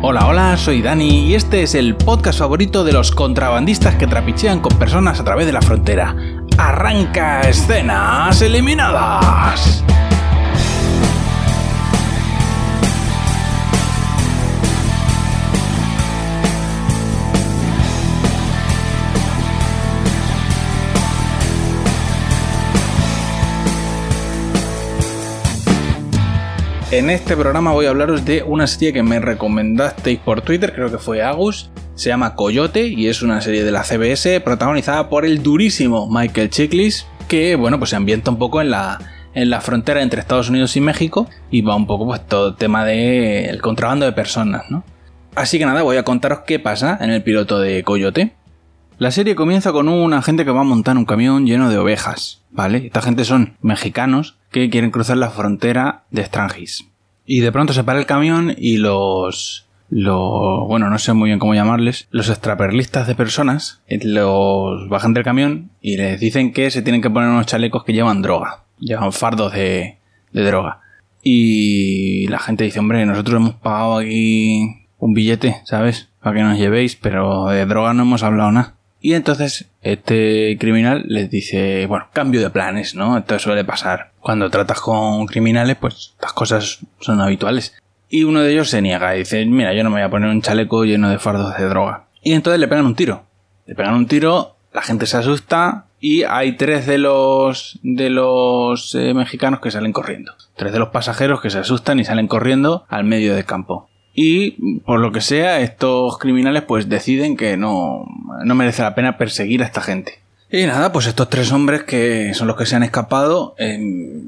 Hola, hola, soy Dani y este es el podcast favorito de los contrabandistas que trapichean con personas a través de la frontera. ¡Arranca escenas eliminadas! En este programa voy a hablaros de una serie que me recomendasteis por Twitter, creo que fue Agus. Se llama Coyote y es una serie de la CBS protagonizada por el durísimo Michael Chiklis, que bueno, pues se ambienta un poco en la, en la frontera entre Estados Unidos y México y va un poco pues todo el tema del contrabando de personas, ¿no? Así que nada, voy a contaros qué pasa en el piloto de Coyote. La serie comienza con un agente que va a montar un camión lleno de ovejas, ¿vale? Esta gente son mexicanos que quieren cruzar la frontera de Strangis. Y de pronto se para el camión y los... Los, bueno, no sé muy bien cómo llamarles, los extraperlistas de personas eh, los bajan del camión y les dicen que se tienen que poner unos chalecos que llevan droga, llevan fardos de, de droga. Y la gente dice, hombre, nosotros hemos pagado aquí un billete, ¿sabes? Para que nos llevéis, pero de droga no hemos hablado nada. Y entonces este criminal les dice, bueno, cambio de planes, ¿no? Esto suele pasar. Cuando tratas con criminales, pues las cosas son habituales. Y uno de ellos se niega y dice, mira, yo no me voy a poner un chaleco lleno de fardos de droga. Y entonces le pegan un tiro. Le pegan un tiro, la gente se asusta y hay tres de los de los eh, mexicanos que salen corriendo. Tres de los pasajeros que se asustan y salen corriendo al medio del campo. Y por lo que sea, estos criminales pues deciden que no, no merece la pena perseguir a esta gente. Y nada, pues estos tres hombres que son los que se han escapado, em,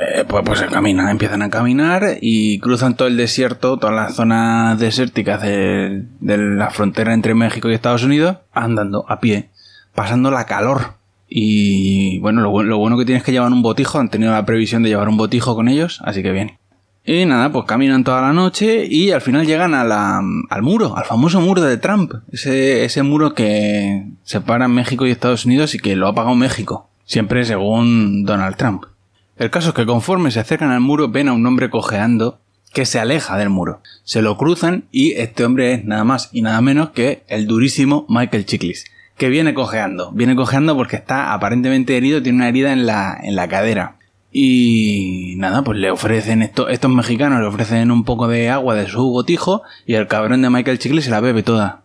eh, pues, pues caminan, empiezan a caminar y cruzan todo el desierto, todas las zonas desérticas de, la frontera entre México y Estados Unidos, andando a pie, pasando la calor. Y bueno, lo, lo bueno que tienes que llevar un botijo, han tenido la previsión de llevar un botijo con ellos, así que bien. Y nada, pues caminan toda la noche y al final llegan a la, al muro, al famoso muro de Trump. Ese, ese muro que separa México y Estados Unidos y que lo ha pagado México. Siempre según Donald Trump. El caso es que conforme se acercan al muro ven a un hombre cojeando que se aleja del muro. Se lo cruzan y este hombre es nada más y nada menos que el durísimo Michael Chiklis. Que viene cojeando. Viene cojeando porque está aparentemente herido, tiene una herida en la, en la cadera. Y nada, pues le ofrecen esto, estos mexicanos, le ofrecen un poco de agua de su botijo y el cabrón de Michael Chicle se la bebe toda.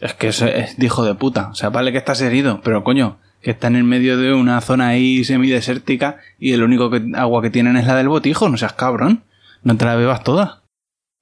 Es que es, es hijo de puta. O sea, vale que estás herido, pero coño, que está en el medio de una zona ahí semidesértica y el único agua que tienen es la del botijo, no seas cabrón. No te la bebas toda.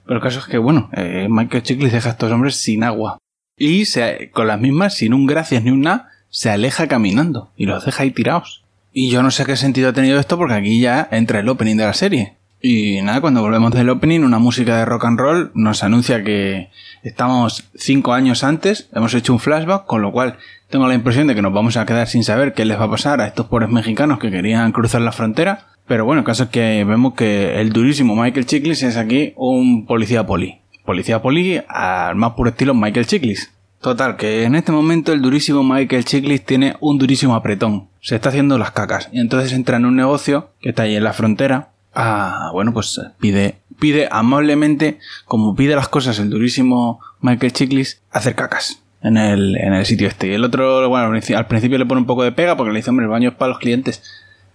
Pero el caso es que, bueno, eh, Michael Chiklis deja a estos hombres sin agua. Y se, con las mismas, sin un gracias ni un nada, se aleja caminando y los deja ahí tirados. Y yo no sé qué sentido ha tenido esto porque aquí ya entra el opening de la serie. Y nada, cuando volvemos del opening, una música de rock and roll nos anuncia que estamos cinco años antes, hemos hecho un flashback, con lo cual tengo la impresión de que nos vamos a quedar sin saber qué les va a pasar a estos pobres mexicanos que querían cruzar la frontera. Pero bueno, el caso es que vemos que el durísimo Michael Chiklis es aquí un policía poli. Policía poli al más puro estilo Michael Chiklis. Total, que en este momento el durísimo Michael Chiklis tiene un durísimo apretón. Se está haciendo las cacas. Y entonces entra en un negocio que está ahí en la frontera. Ah, bueno, pues pide, pide amablemente, como pide las cosas el durísimo Michael Chiklis, hacer cacas en el, en el sitio este. Y el otro, bueno, al principio le pone un poco de pega porque le dice, hombre, el baño es para los clientes.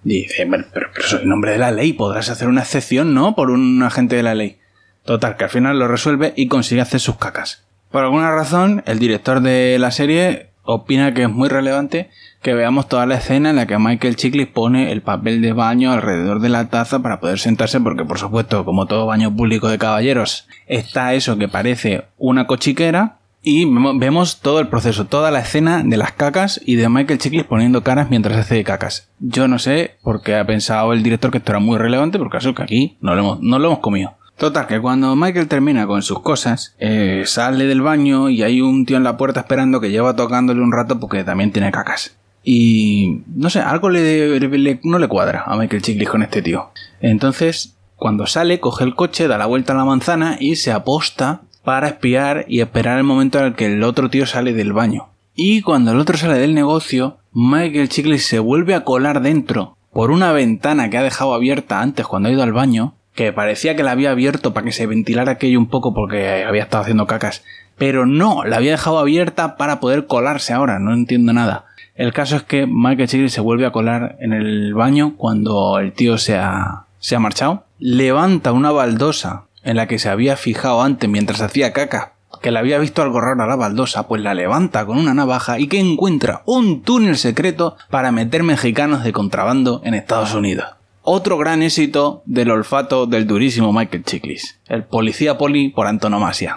Y dice, pero, pero, pero soy nombre de la ley, podrás hacer una excepción, ¿no? Por un agente de la ley. Total, que al final lo resuelve y consigue hacer sus cacas. Por alguna razón, el director de la serie opina que es muy relevante que veamos toda la escena en la que Michael Chiklis pone el papel de baño alrededor de la taza para poder sentarse porque por supuesto como todo baño público de caballeros está eso que parece una cochiquera y vemos todo el proceso, toda la escena de las cacas y de Michael Chiklis poniendo caras mientras hace cacas. Yo no sé por qué ha pensado el director que esto era muy relevante porque caso que aquí no lo hemos, no lo hemos comido. Total, que cuando Michael termina con sus cosas, eh, sale del baño y hay un tío en la puerta esperando que lleva tocándole un rato porque también tiene cacas. Y no sé, algo le, no le cuadra a Michael Chiklis con este tío. Entonces, cuando sale, coge el coche, da la vuelta a la manzana y se aposta para espiar y esperar el momento en el que el otro tío sale del baño. Y cuando el otro sale del negocio, Michael Chiklis se vuelve a colar dentro por una ventana que ha dejado abierta antes cuando ha ido al baño que parecía que la había abierto para que se ventilara aquello un poco porque había estado haciendo cacas. Pero no, la había dejado abierta para poder colarse ahora, no entiendo nada. El caso es que Michael Chiglis se vuelve a colar en el baño cuando el tío se ha, se ha marchado. Levanta una baldosa en la que se había fijado antes mientras hacía caca, que le había visto algo raro a la baldosa, pues la levanta con una navaja y que encuentra un túnel secreto para meter mexicanos de contrabando en Estados Unidos. Otro gran éxito del olfato del durísimo Michael Chiklis, el policía poli por antonomasia.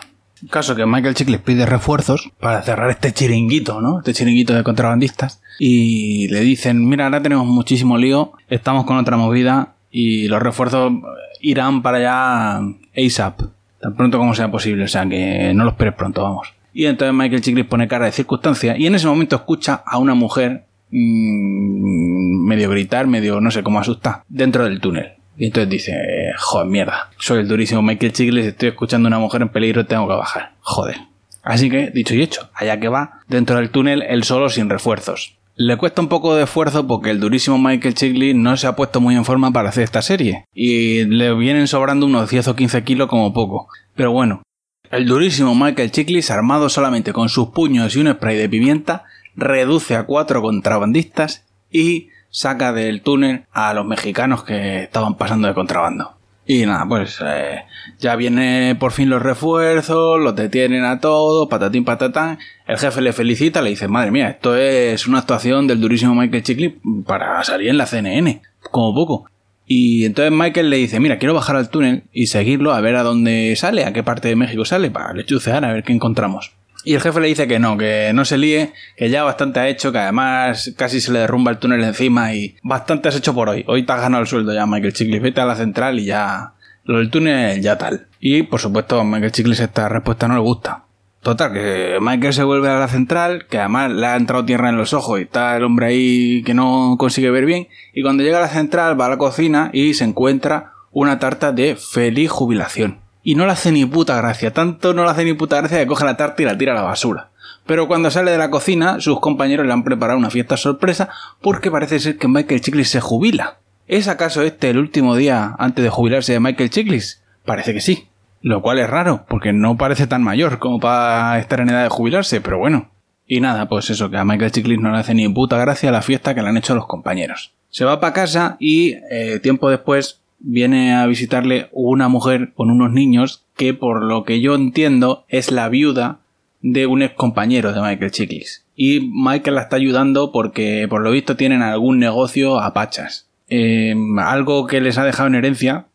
Caso que Michael Chiklis pide refuerzos para cerrar este chiringuito, ¿no? Este chiringuito de contrabandistas. Y le dicen, mira, ahora tenemos muchísimo lío, estamos con otra movida y los refuerzos irán para allá ASAP, tan pronto como sea posible, o sea que no lo esperes pronto, vamos. Y entonces Michael Chiklis pone cara de circunstancia y en ese momento escucha a una mujer mmm, medio gritar, medio no sé cómo asustar, dentro del túnel. Y entonces dice, joder, mierda, soy el durísimo Michael Chiklis, estoy escuchando a una mujer en peligro, tengo que bajar. Joder. Así que, dicho y hecho, allá que va, dentro del túnel, él solo sin refuerzos. Le cuesta un poco de esfuerzo porque el durísimo Michael Chiglis no se ha puesto muy en forma para hacer esta serie. Y le vienen sobrando unos 10 o 15 kilos como poco. Pero bueno, el durísimo Michael Chiglis, armado solamente con sus puños y un spray de pimienta, reduce a cuatro contrabandistas y saca del túnel a los mexicanos que estaban pasando de contrabando. Y nada, pues eh, ya viene por fin los refuerzos, los detienen a todos, patatín patatán. El jefe le felicita, le dice, madre mía, esto es una actuación del durísimo Michael Chickley para salir en la CNN, como poco. Y entonces Michael le dice, mira, quiero bajar al túnel y seguirlo a ver a dónde sale, a qué parte de México sale, para lechucear, a ver qué encontramos. Y el jefe le dice que no, que no se líe, que ya bastante ha hecho, que además casi se le derrumba el túnel encima y bastante has hecho por hoy. Hoy te has ganado el sueldo ya, Michael Chiklis. Vete a la central y ya. Lo del túnel ya tal. Y por supuesto, Michael Chiklis esta respuesta no le gusta. Total, que Michael se vuelve a la central, que además le ha entrado tierra en los ojos y está el hombre ahí que no consigue ver bien. Y cuando llega a la central va a la cocina y se encuentra una tarta de feliz jubilación y no le hace ni puta gracia. Tanto no le hace ni puta gracia que coge la tarta y la tira a la basura. Pero cuando sale de la cocina, sus compañeros le han preparado una fiesta sorpresa porque parece ser que Michael Chiklis se jubila. ¿Es acaso este el último día antes de jubilarse de Michael Chiklis? Parece que sí. Lo cual es raro, porque no parece tan mayor como para estar en edad de jubilarse, pero bueno. Y nada, pues eso, que a Michael Chiklis no le hace ni puta gracia la fiesta que le han hecho los compañeros. Se va para casa y eh, tiempo después viene a visitarle una mujer con unos niños que por lo que yo entiendo es la viuda de un ex compañero de Michael Chiklis. Y Michael la está ayudando porque por lo visto tienen algún negocio a pachas. Em, algo que les ha dejado en herencia,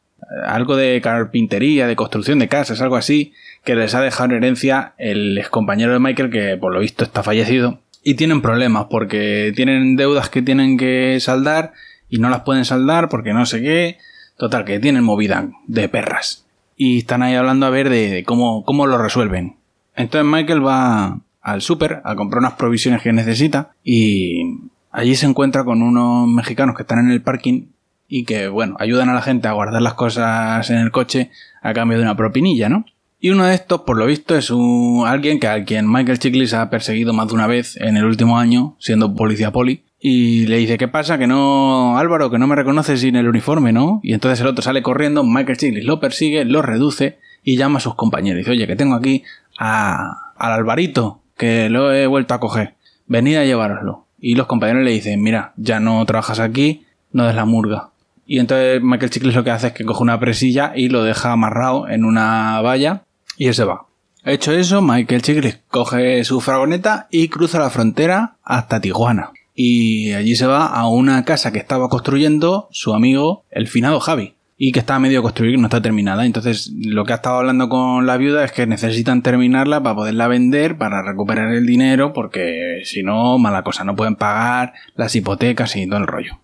algo de carpintería, de construcción de casas, algo así, que les ha dejado en herencia el ex compañero de Michael que por lo visto está fallecido. Y tienen problemas porque tienen deudas que tienen que saldar y no las pueden saldar porque no sé qué Total, que tienen movida de perras. Y están ahí hablando a ver de, cómo, cómo lo resuelven. Entonces Michael va al súper a comprar unas provisiones que necesita y allí se encuentra con unos mexicanos que están en el parking y que, bueno, ayudan a la gente a guardar las cosas en el coche a cambio de una propinilla, ¿no? Y uno de estos, por lo visto, es un, alguien que a quien Michael Chiklis ha perseguido más de una vez en el último año, siendo policía poli, y le dice, ¿qué pasa? Que no, Álvaro, que no me reconoces sin el uniforme, ¿no? Y entonces el otro sale corriendo, Michael Chiglis lo persigue, lo reduce y llama a sus compañeros. Dice, oye, que tengo aquí a, al Alvarito, que lo he vuelto a coger. Venid a llevároslo. Y los compañeros le dicen, mira, ya no trabajas aquí, no des la murga. Y entonces Michael Chiglis lo que hace es que coge una presilla y lo deja amarrado en una valla y él se va. Hecho eso, Michael Chiglis coge su fragoneta y cruza la frontera hasta Tijuana y allí se va a una casa que estaba construyendo su amigo el finado Javi y que está medio construir, no está terminada. Entonces, lo que ha estado hablando con la viuda es que necesitan terminarla para poderla vender, para recuperar el dinero, porque si no, mala cosa, no pueden pagar las hipotecas y todo el rollo.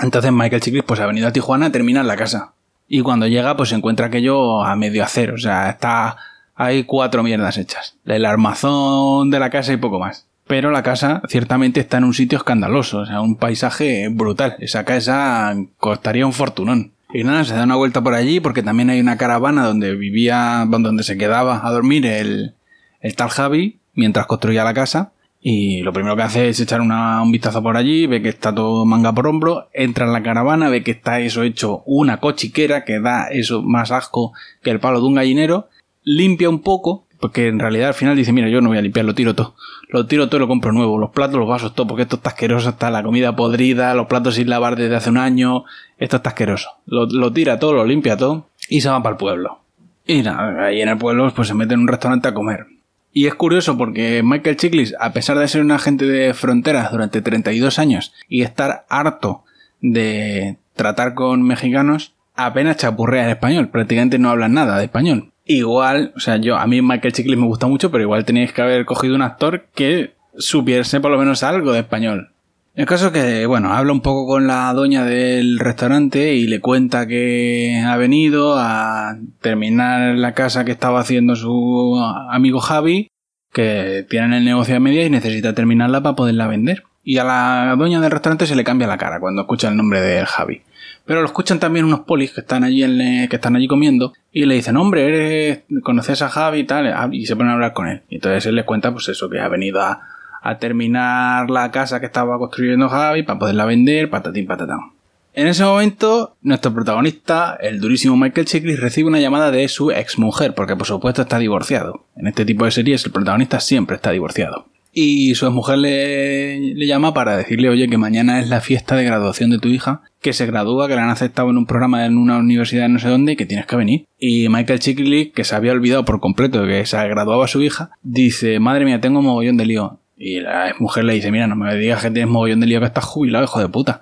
Entonces, Michael Chiklis pues ha venido a Tijuana a terminar la casa. Y cuando llega, pues se encuentra aquello a medio hacer, o sea, está hay cuatro mierdas hechas. El armazón de la casa y poco más pero la casa ciertamente está en un sitio escandaloso, o sea, un paisaje brutal. Esa casa costaría un fortunón. Y nada, se da una vuelta por allí porque también hay una caravana donde vivía, donde se quedaba a dormir el, el tal Javi mientras construía la casa. Y lo primero que hace es echar un vistazo por allí, ve que está todo manga por hombro, entra en la caravana, ve que está eso hecho una cochiquera que da eso más asco que el palo de un gallinero, limpia un poco, porque en realidad al final dice, mira, yo no voy a limpiar, lo tiro todo. Lo tiro todo y lo compro nuevo, los platos, los vasos, todo, porque esto está asqueroso, está la comida podrida, los platos sin lavar desde hace un año, esto está asqueroso. Lo, lo tira todo, lo limpia todo y se va para el pueblo. Y nada, ahí en el pueblo pues se mete en un restaurante a comer. Y es curioso porque Michael Chiklis, a pesar de ser un agente de fronteras durante 32 años y estar harto de tratar con mexicanos, apenas chapurrea en español, prácticamente no habla nada de español. Igual, o sea, yo, a mí Michael Chiklis me gusta mucho, pero igual tenéis que haber cogido un actor que supiese por lo menos algo de español. El caso es que, bueno, habla un poco con la doña del restaurante y le cuenta que ha venido a terminar la casa que estaba haciendo su amigo Javi, que tienen el negocio a media y necesita terminarla para poderla vender. Y a la dueña del restaurante se le cambia la cara cuando escucha el nombre de Javi. Pero lo escuchan también unos polis que están allí en, que están allí comiendo y le dicen, hombre, eres, conoces a Javi y tal, y se ponen a hablar con él. Y entonces él les cuenta pues eso, que ha venido a, a terminar la casa que estaba construyendo Javi para poderla vender, patatín patatán. En ese momento, nuestro protagonista, el durísimo Michael Chiklis, recibe una llamada de su exmujer, porque por supuesto está divorciado. En este tipo de series el protagonista siempre está divorciado. Y su exmujer le, llama para decirle, oye, que mañana es la fiesta de graduación de tu hija, que se gradúa, que la han aceptado en un programa en una universidad no sé dónde y que tienes que venir. Y Michael Chiklis, que se había olvidado por completo de que se graduaba su hija, dice, madre mía, tengo mogollón de lío. Y la mujer le dice, mira, no me digas que tienes mogollón de lío, que estás jubilado, hijo de puta.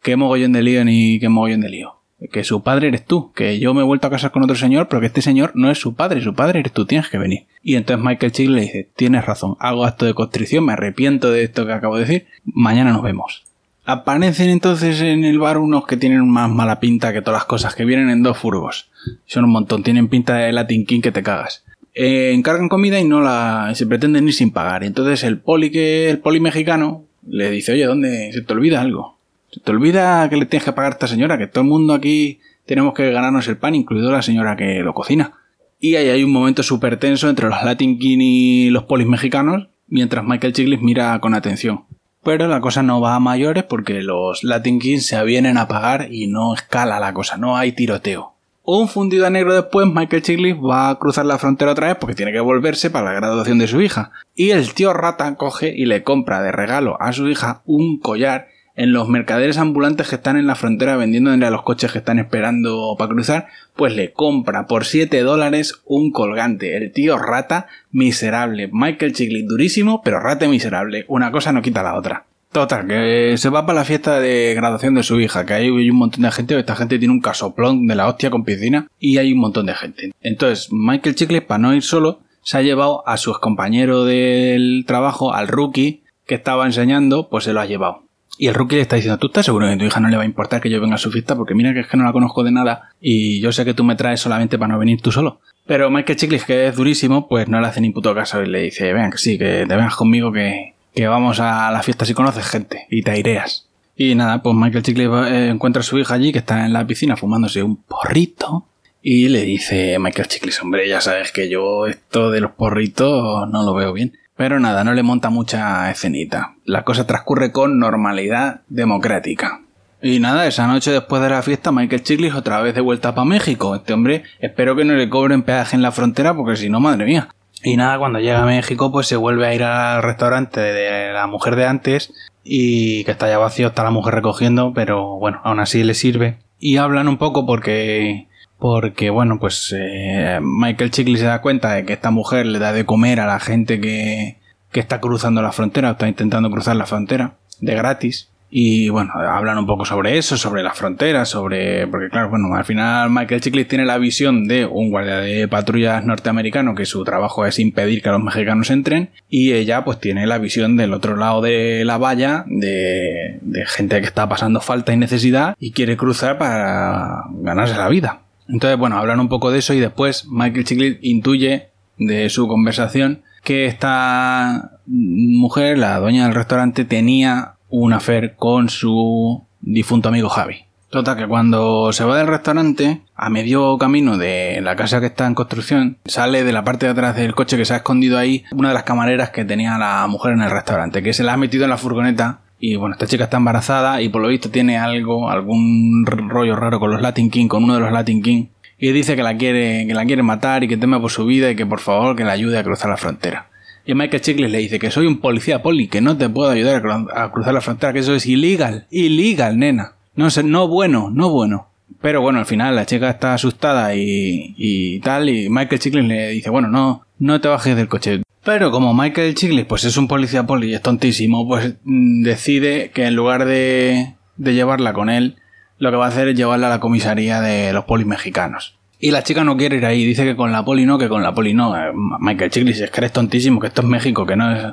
¿Qué mogollón de lío ni qué mogollón de lío? Que su padre eres tú, que yo me he vuelto a casar con otro señor, pero que este señor no es su padre, su padre eres tú, tienes que venir. Y entonces Michael Chick le dice, tienes razón, hago acto de constricción, me arrepiento de esto que acabo de decir, mañana nos vemos. Aparecen entonces en el bar unos que tienen más mala pinta que todas las cosas, que vienen en dos furgos. Son un montón, tienen pinta de Latin King que te cagas. Eh, encargan comida y no la se pretenden ir sin pagar. Entonces el poli que el poli mexicano le dice, oye, ¿dónde se te olvida algo? Se te olvida que le tienes que pagar a esta señora, que todo el mundo aquí tenemos que ganarnos el pan, incluido la señora que lo cocina. Y ahí hay un momento súper tenso entre los Latin King y los polis mexicanos, mientras Michael Chiglis mira con atención. Pero la cosa no va a mayores porque los Latin King se avienen a pagar y no escala la cosa, no hay tiroteo. Un fundido a negro después, Michael Chiglis va a cruzar la frontera otra vez porque tiene que volverse para la graduación de su hija. Y el tío Rata coge y le compra de regalo a su hija un collar en los mercaderes ambulantes que están en la frontera vendiendo a los coches que están esperando para cruzar, pues le compra por 7 dólares un colgante. El tío rata miserable. Michael Chiglis durísimo, pero rata miserable. Una cosa no quita la otra. Total, que se va para la fiesta de graduación de su hija, que hay un montón de gente, esta gente tiene un casoplón de la hostia con piscina y hay un montón de gente. Entonces, Michael Chicle, para no ir solo, se ha llevado a su compañero del trabajo, al rookie que estaba enseñando, pues se lo ha llevado. Y el rookie le está diciendo, ¿tú estás seguro que a tu hija no le va a importar que yo venga a su fiesta? Porque mira que es que no la conozco de nada y yo sé que tú me traes solamente para no venir tú solo. Pero Michael Chiklis, que es durísimo, pues no le hace ni puto caso y le dice, venga, que sí, que te vengas conmigo que, que vamos a la fiesta si conoces gente y te aireas. Y nada, pues Michael Chicle eh, encuentra a su hija allí que está en la piscina fumándose un porrito y le dice Michael Chicles, hombre, ya sabes que yo esto de los porritos no lo veo bien. Pero nada, no le monta mucha escenita. La cosa transcurre con normalidad democrática. Y nada, esa noche después de la fiesta, Michael Chiklis otra vez de vuelta para México. Este hombre, espero que no le cobren peaje en la frontera porque si no, madre mía. Y nada, cuando llega a México, pues se vuelve a ir al restaurante de la mujer de antes y que está ya vacío, está la mujer recogiendo, pero bueno, aún así le sirve. Y hablan un poco porque, porque bueno, pues eh, Michael Chickley se da cuenta de que esta mujer le da de comer a la gente que, que está cruzando la frontera, o está intentando cruzar la frontera, de gratis. Y bueno, hablan un poco sobre eso, sobre las fronteras, sobre. Porque claro, bueno, al final Michael Chiklis tiene la visión de un guardia de patrullas norteamericano que su trabajo es impedir que los mexicanos entren. Y ella, pues, tiene la visión del otro lado de la valla, de, de gente que está pasando falta y necesidad y quiere cruzar para ganarse la vida. Entonces, bueno, hablan un poco de eso y después Michael Chiklis intuye de su conversación que esta mujer, la dueña del restaurante, tenía un affair con su difunto amigo Javi. Total, que cuando se va del restaurante, a medio camino de la casa que está en construcción, sale de la parte de atrás del coche que se ha escondido ahí una de las camareras que tenía la mujer en el restaurante, que se la ha metido en la furgoneta. Y bueno, esta chica está embarazada y por lo visto tiene algo, algún rollo raro con los Latin King, con uno de los Latin King. Y dice que la quiere, que la quiere matar y que teme por su vida y que por favor que la ayude a cruzar la frontera. Y Michael Chiklis le dice que soy un policía poli, que no te puedo ayudar a cruzar la frontera, que eso es ilegal, ilegal, nena. No sé, no bueno, no bueno. Pero bueno, al final la chica está asustada y, y tal, y Michael Chiklis le dice, bueno, no, no te bajes del coche. Pero como Michael Chiklis pues es un policía poli y es tontísimo, pues mm, decide que en lugar de, de llevarla con él, lo que va a hacer es llevarla a la comisaría de los polis mexicanos. Y la chica no quiere ir ahí, dice que con la poli no, que con la poli no. Eh, Michael Chiklis es que eres tontísimo, que esto es México, que no es...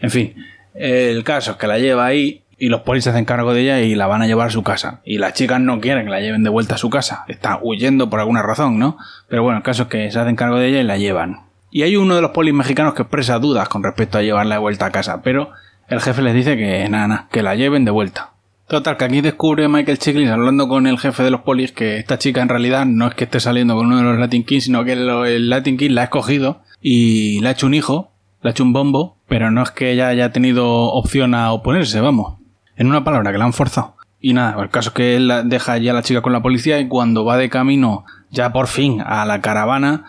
En fin, el caso es que la lleva ahí y los polis se hacen cargo de ella y la van a llevar a su casa. Y las chicas no quieren que la lleven de vuelta a su casa. Está huyendo por alguna razón, ¿no? Pero bueno, el caso es que se hacen cargo de ella y la llevan. Y hay uno de los polis mexicanos que expresa dudas con respecto a llevarla de vuelta a casa, pero el jefe les dice que nada, nada, que la lleven de vuelta. Total, que aquí descubre Michael Chiklis hablando con el jefe de los polis que esta chica en realidad no es que esté saliendo con uno de los Latin Kings, sino que el Latin King la ha escogido y le ha hecho un hijo, le ha hecho un bombo, pero no es que ella haya tenido opción a oponerse, vamos. En una palabra, que la han forzado. Y nada, el caso es que él deja ya a la chica con la policía y cuando va de camino ya por fin a la caravana,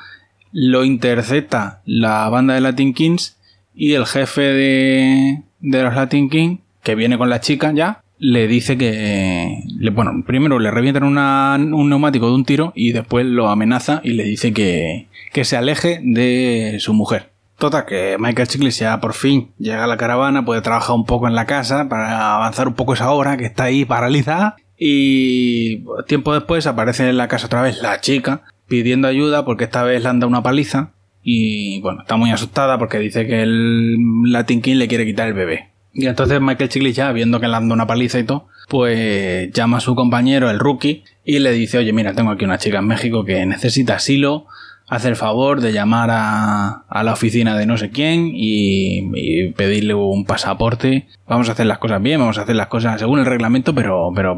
lo intercepta la banda de Latin Kings y el jefe de, de los Latin Kings, que viene con la chica ya, le dice que, le, bueno, primero le revientan un neumático de un tiro y después lo amenaza y le dice que, que se aleje de su mujer. Total, que Michael Chiklis ya por fin llega a la caravana, puede trabajar un poco en la casa para avanzar un poco esa obra que está ahí paralizada. Y tiempo después aparece en la casa otra vez la chica pidiendo ayuda porque esta vez le anda una paliza. Y bueno, está muy asustada porque dice que el Latin King le quiere quitar el bebé. Y entonces Michael Chiklis ya, viendo que le anda una paliza y todo, pues llama a su compañero, el rookie, y le dice, oye, mira, tengo aquí una chica en México que necesita asilo, hace el favor de llamar a, a la oficina de no sé quién y, pedirle un pasaporte. Vamos a hacer las cosas bien, vamos a hacer las cosas según el reglamento, pero, pero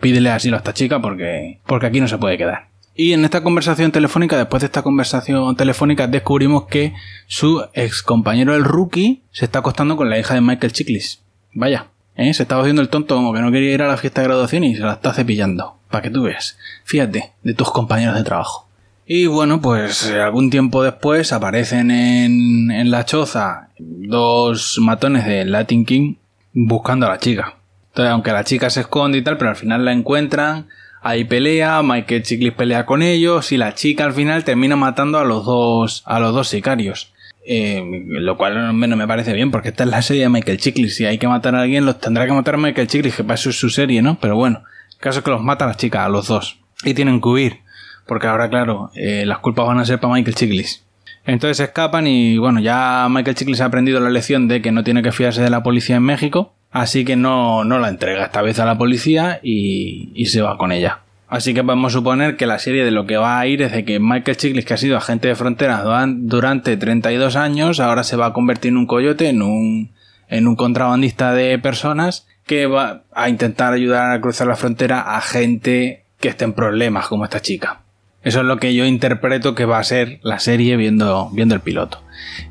pídele asilo a esta chica porque, porque aquí no se puede quedar. Y en esta conversación telefónica, después de esta conversación telefónica, descubrimos que su ex compañero el rookie se está acostando con la hija de Michael Chiklis. Vaya, ¿eh? se estaba haciendo el tonto como que no quería ir a la fiesta de graduación y se la está cepillando. Para que tú veas. Fíjate, de tus compañeros de trabajo. Y bueno, pues eh, algún tiempo después aparecen en, en la choza dos matones de Latin King buscando a la chica. Entonces, aunque la chica se esconde y tal, pero al final la encuentran, ahí pelea, Michael Chiklis pelea con ellos y la chica al final termina matando a los dos, a los dos sicarios. Eh, lo cual no me parece bien porque esta es la serie de Michael Chiklis. Si hay que matar a alguien, los tendrá que matar a Michael Chiklis, que para eso es su serie, ¿no? Pero bueno, el caso es que los mata a la chica, a los dos. Y tienen que huir porque ahora, claro, eh, las culpas van a ser para Michael Chiklis. Entonces escapan y bueno, ya Michael Chiklis ha aprendido la lección de que no tiene que fiarse de la policía en México, así que no, no la entrega esta vez a la policía y, y se va con ella. Así que podemos suponer que la serie de lo que va a ir es de que Michael Chiklis, que ha sido agente de frontera durante 32 años, ahora se va a convertir en un coyote, en un, en un contrabandista de personas que va a intentar ayudar a cruzar la frontera a gente que esté en problemas como esta chica. Eso es lo que yo interpreto que va a ser la serie viendo, viendo el piloto.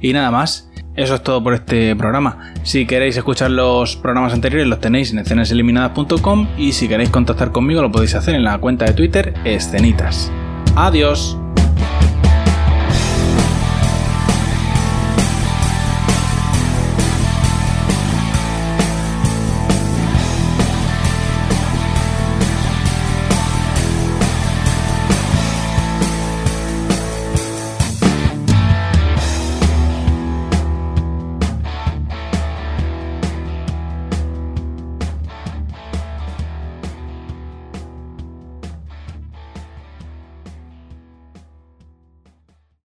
Y nada más, eso es todo por este programa. Si queréis escuchar los programas anteriores los tenéis en escenaseliminadas.com y si queréis contactar conmigo lo podéis hacer en la cuenta de Twitter escenitas. Adiós.